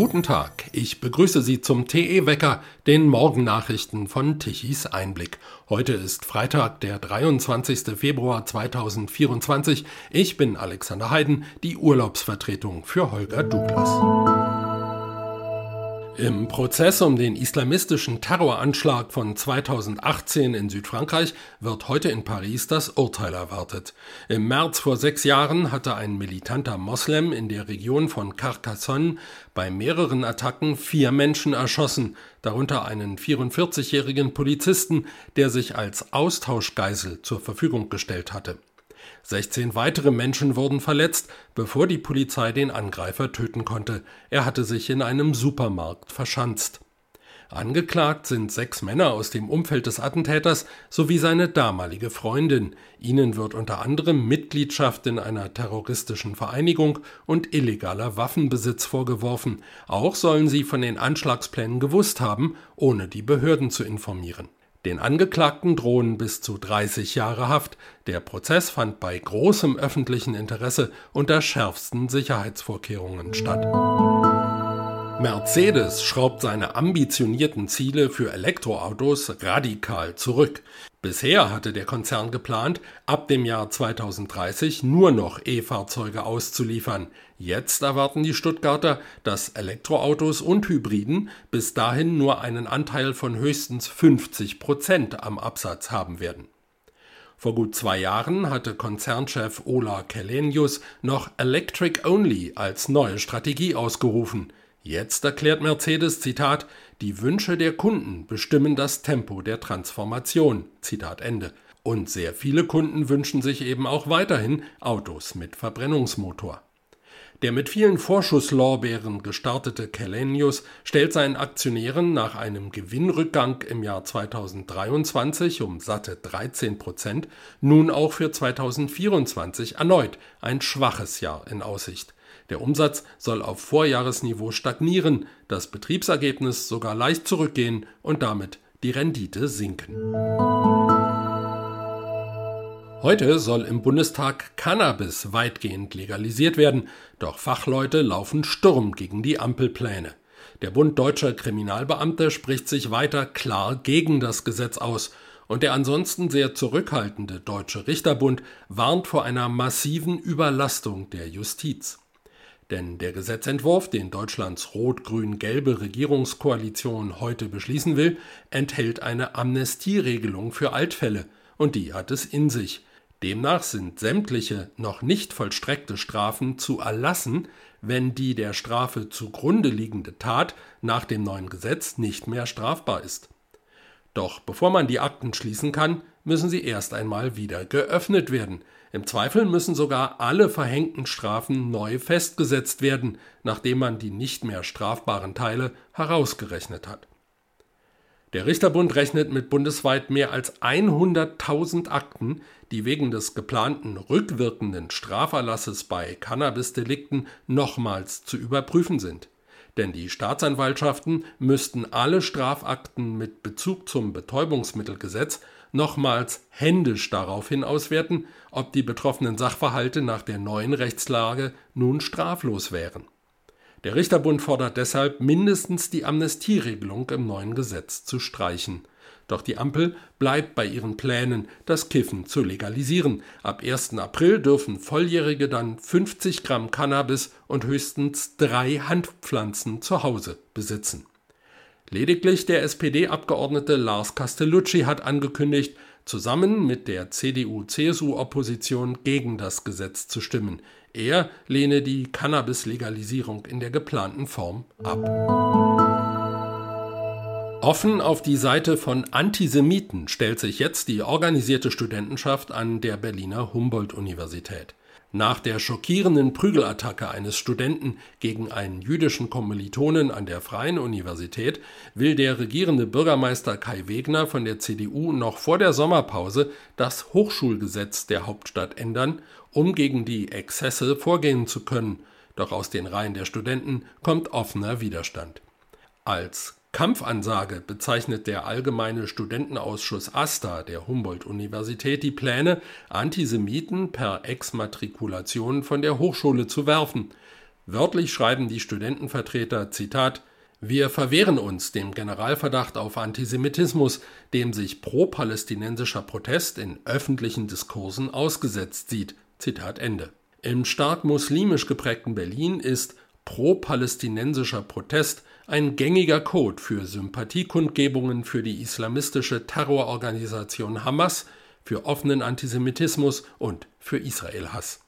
Guten Tag, ich begrüße Sie zum TE-Wecker, den Morgennachrichten von Tichys Einblick. Heute ist Freitag, der 23. Februar 2024. Ich bin Alexander Heiden, die Urlaubsvertretung für Holger Douglas. Im Prozess um den islamistischen Terroranschlag von 2018 in Südfrankreich wird heute in Paris das Urteil erwartet. Im März vor sechs Jahren hatte ein militanter Moslem in der Region von Carcassonne bei mehreren Attacken vier Menschen erschossen, darunter einen 44-jährigen Polizisten, der sich als Austauschgeisel zur Verfügung gestellt hatte. 16 weitere Menschen wurden verletzt, bevor die Polizei den Angreifer töten konnte. Er hatte sich in einem Supermarkt verschanzt. Angeklagt sind sechs Männer aus dem Umfeld des Attentäters sowie seine damalige Freundin. Ihnen wird unter anderem Mitgliedschaft in einer terroristischen Vereinigung und illegaler Waffenbesitz vorgeworfen. Auch sollen sie von den Anschlagsplänen gewusst haben, ohne die Behörden zu informieren. Den Angeklagten drohen bis zu 30 Jahre Haft. Der Prozess fand bei großem öffentlichen Interesse unter schärfsten Sicherheitsvorkehrungen statt. Mercedes schraubt seine ambitionierten Ziele für Elektroautos radikal zurück. Bisher hatte der Konzern geplant, ab dem Jahr 2030 nur noch E-Fahrzeuge auszuliefern. Jetzt erwarten die Stuttgarter, dass Elektroautos und Hybriden bis dahin nur einen Anteil von höchstens 50 Prozent am Absatz haben werden. Vor gut zwei Jahren hatte Konzernchef Ola Kellenius noch Electric Only als neue Strategie ausgerufen. Jetzt erklärt Mercedes, Zitat, die Wünsche der Kunden bestimmen das Tempo der Transformation, Zitat Ende. Und sehr viele Kunden wünschen sich eben auch weiterhin Autos mit Verbrennungsmotor. Der mit vielen Vorschusslorbeeren gestartete Kellenius stellt seinen Aktionären nach einem Gewinnrückgang im Jahr 2023 um satte 13 Prozent nun auch für 2024 erneut ein schwaches Jahr in Aussicht. Der Umsatz soll auf Vorjahresniveau stagnieren, das Betriebsergebnis sogar leicht zurückgehen und damit die Rendite sinken. Heute soll im Bundestag Cannabis weitgehend legalisiert werden, doch Fachleute laufen Sturm gegen die Ampelpläne. Der Bund deutscher Kriminalbeamte spricht sich weiter klar gegen das Gesetz aus, und der ansonsten sehr zurückhaltende Deutsche Richterbund warnt vor einer massiven Überlastung der Justiz. Denn der Gesetzentwurf, den Deutschlands rot-grün-gelbe Regierungskoalition heute beschließen will, enthält eine Amnestieregelung für Altfälle, und die hat es in sich. Demnach sind sämtliche noch nicht vollstreckte Strafen zu erlassen, wenn die der Strafe zugrunde liegende Tat nach dem neuen Gesetz nicht mehr strafbar ist. Doch bevor man die Akten schließen kann, müssen sie erst einmal wieder geöffnet werden, im Zweifel müssen sogar alle verhängten Strafen neu festgesetzt werden, nachdem man die nicht mehr strafbaren Teile herausgerechnet hat. Der Richterbund rechnet mit bundesweit mehr als 100.000 Akten, die wegen des geplanten rückwirkenden Straferlasses bei Cannabisdelikten nochmals zu überprüfen sind. Denn die Staatsanwaltschaften müssten alle Strafakten mit Bezug zum Betäubungsmittelgesetz nochmals händisch daraufhin auswerten, ob die betroffenen Sachverhalte nach der neuen Rechtslage nun straflos wären. Der Richterbund fordert deshalb, mindestens die Amnestieregelung im neuen Gesetz zu streichen. Doch die Ampel bleibt bei ihren Plänen, das Kiffen zu legalisieren. Ab 1. April dürfen Volljährige dann 50 Gramm Cannabis und höchstens drei Handpflanzen zu Hause besitzen. Lediglich der SPD-Abgeordnete Lars Castellucci hat angekündigt, zusammen mit der CDU-CSU-Opposition gegen das Gesetz zu stimmen. Er lehne die Cannabis-Legalisierung in der geplanten Form ab. Offen auf die Seite von Antisemiten stellt sich jetzt die organisierte Studentenschaft an der Berliner Humboldt-Universität. Nach der schockierenden Prügelattacke eines Studenten gegen einen jüdischen Kommilitonen an der Freien Universität will der regierende Bürgermeister Kai Wegner von der CDU noch vor der Sommerpause das Hochschulgesetz der Hauptstadt ändern, um gegen die Exzesse vorgehen zu können. Doch aus den Reihen der Studenten kommt offener Widerstand. Als Kampfansage bezeichnet der Allgemeine Studentenausschuss AStA der Humboldt-Universität die Pläne, Antisemiten per Exmatrikulation von der Hochschule zu werfen. Wörtlich schreiben die Studentenvertreter Zitat wir verwehren uns dem Generalverdacht auf Antisemitismus, dem sich pro-palästinensischer Protest in öffentlichen Diskursen ausgesetzt sieht. Zitat Ende. Im stark muslimisch geprägten Berlin ist pro-palästinensischer Protest ein gängiger Code für Sympathiekundgebungen für die islamistische Terrororganisation Hamas, für offenen Antisemitismus und für Israelhass.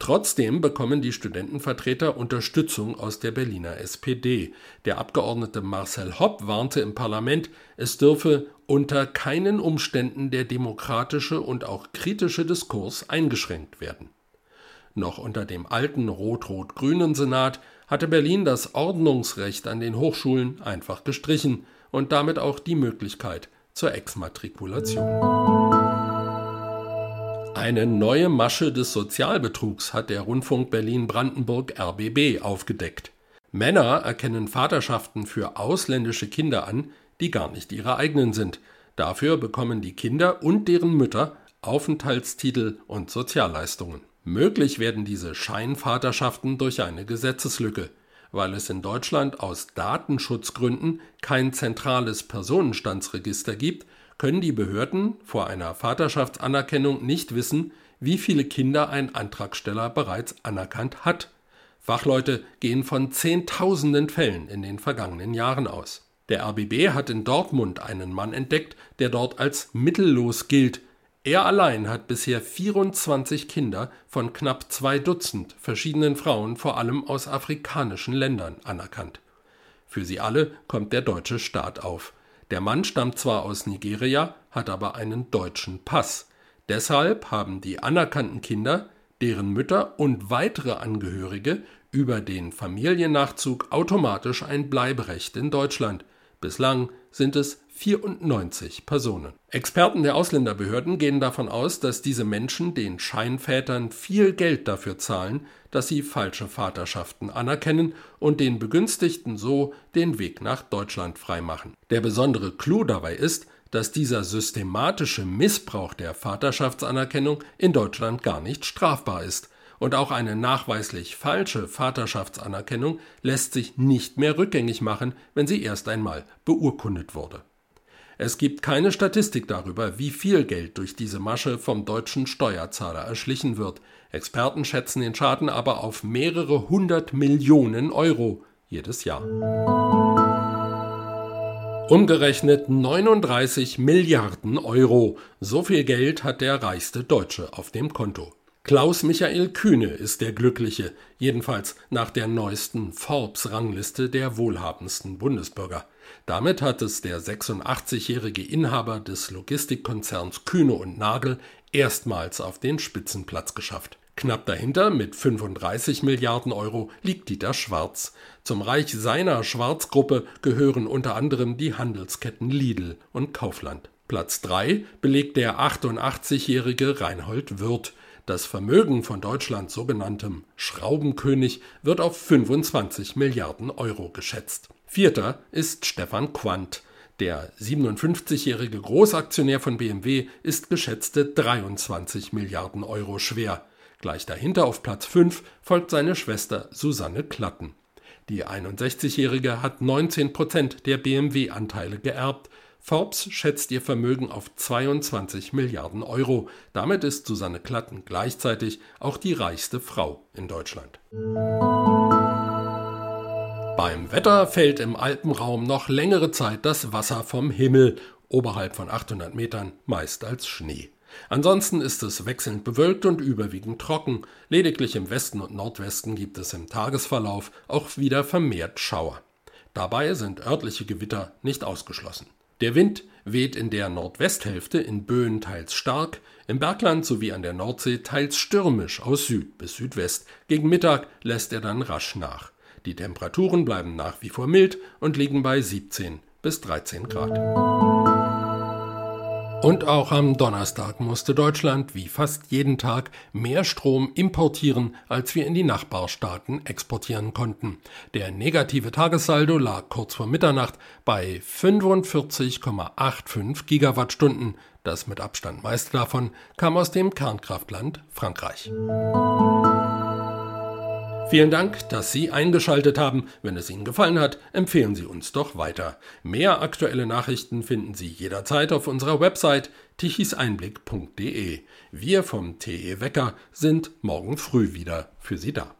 Trotzdem bekommen die Studentenvertreter Unterstützung aus der Berliner SPD. Der Abgeordnete Marcel Hopp warnte im Parlament, es dürfe unter keinen Umständen der demokratische und auch kritische Diskurs eingeschränkt werden. Noch unter dem alten rot-rot-grünen Senat hatte Berlin das Ordnungsrecht an den Hochschulen einfach gestrichen und damit auch die Möglichkeit zur Exmatrikulation. Eine neue Masche des Sozialbetrugs hat der Rundfunk Berlin-Brandenburg RBB aufgedeckt. Männer erkennen Vaterschaften für ausländische Kinder an, die gar nicht ihre eigenen sind. Dafür bekommen die Kinder und deren Mütter Aufenthaltstitel und Sozialleistungen. Möglich werden diese Scheinvaterschaften durch eine Gesetzeslücke. Weil es in Deutschland aus Datenschutzgründen kein zentrales Personenstandsregister gibt, können die Behörden vor einer Vaterschaftsanerkennung nicht wissen, wie viele Kinder ein Antragsteller bereits anerkannt hat. Fachleute gehen von Zehntausenden Fällen in den vergangenen Jahren aus. Der RBB hat in Dortmund einen Mann entdeckt, der dort als mittellos gilt. Er allein hat bisher 24 Kinder von knapp zwei Dutzend verschiedenen Frauen, vor allem aus afrikanischen Ländern, anerkannt. Für sie alle kommt der deutsche Staat auf. Der Mann stammt zwar aus Nigeria, hat aber einen deutschen Pass. Deshalb haben die anerkannten Kinder, deren Mütter und weitere Angehörige über den Familiennachzug automatisch ein Bleiberecht in Deutschland. Bislang sind es 94 Personen. Experten der Ausländerbehörden gehen davon aus, dass diese Menschen den Scheinvätern viel Geld dafür zahlen, dass sie falsche Vaterschaften anerkennen und den Begünstigten so den Weg nach Deutschland freimachen. Der besondere Clou dabei ist, dass dieser systematische Missbrauch der Vaterschaftsanerkennung in Deutschland gar nicht strafbar ist, und auch eine nachweislich falsche Vaterschaftsanerkennung lässt sich nicht mehr rückgängig machen, wenn sie erst einmal beurkundet wurde. Es gibt keine Statistik darüber, wie viel Geld durch diese Masche vom deutschen Steuerzahler erschlichen wird. Experten schätzen den Schaden aber auf mehrere hundert Millionen Euro jedes Jahr. Umgerechnet 39 Milliarden Euro. So viel Geld hat der reichste Deutsche auf dem Konto. Klaus Michael Kühne ist der Glückliche, jedenfalls nach der neuesten Forbes-Rangliste der wohlhabendsten Bundesbürger. Damit hat es der 86-jährige Inhaber des Logistikkonzerns Kühne und Nagel erstmals auf den Spitzenplatz geschafft. Knapp dahinter mit 35 Milliarden Euro liegt Dieter Schwarz. Zum Reich seiner Schwarzgruppe gehören unter anderem die Handelsketten Lidl und Kaufland. Platz 3 belegt der 88-jährige Reinhold Wirth. Das Vermögen von Deutschlands sogenanntem Schraubenkönig wird auf 25 Milliarden Euro geschätzt. Vierter ist Stefan Quandt. Der 57-jährige Großaktionär von BMW ist geschätzte 23 Milliarden Euro schwer. Gleich dahinter auf Platz 5 folgt seine Schwester Susanne Klatten. Die 61-jährige hat 19 Prozent der BMW-Anteile geerbt Forbes schätzt ihr Vermögen auf 22 Milliarden Euro. Damit ist Susanne Klatten gleichzeitig auch die reichste Frau in Deutschland. Beim Wetter fällt im Alpenraum noch längere Zeit das Wasser vom Himmel, oberhalb von 800 Metern meist als Schnee. Ansonsten ist es wechselnd bewölkt und überwiegend trocken. Lediglich im Westen und Nordwesten gibt es im Tagesverlauf auch wieder vermehrt Schauer. Dabei sind örtliche Gewitter nicht ausgeschlossen. Der Wind weht in der Nordwesthälfte in Böen teils stark, im Bergland sowie an der Nordsee teils stürmisch aus Süd bis Südwest. Gegen Mittag lässt er dann rasch nach. Die Temperaturen bleiben nach wie vor mild und liegen bei 17 bis 13 Grad. Und auch am Donnerstag musste Deutschland wie fast jeden Tag mehr Strom importieren, als wir in die Nachbarstaaten exportieren konnten. Der negative Tagessaldo lag kurz vor Mitternacht bei 45,85 Gigawattstunden. Das mit Abstand meiste davon kam aus dem Kernkraftland Frankreich. Vielen Dank, dass Sie eingeschaltet haben. Wenn es Ihnen gefallen hat, empfehlen Sie uns doch weiter. Mehr aktuelle Nachrichten finden Sie jederzeit auf unserer Website tichiseinblick.de. Wir vom TE Wecker sind morgen früh wieder für Sie da.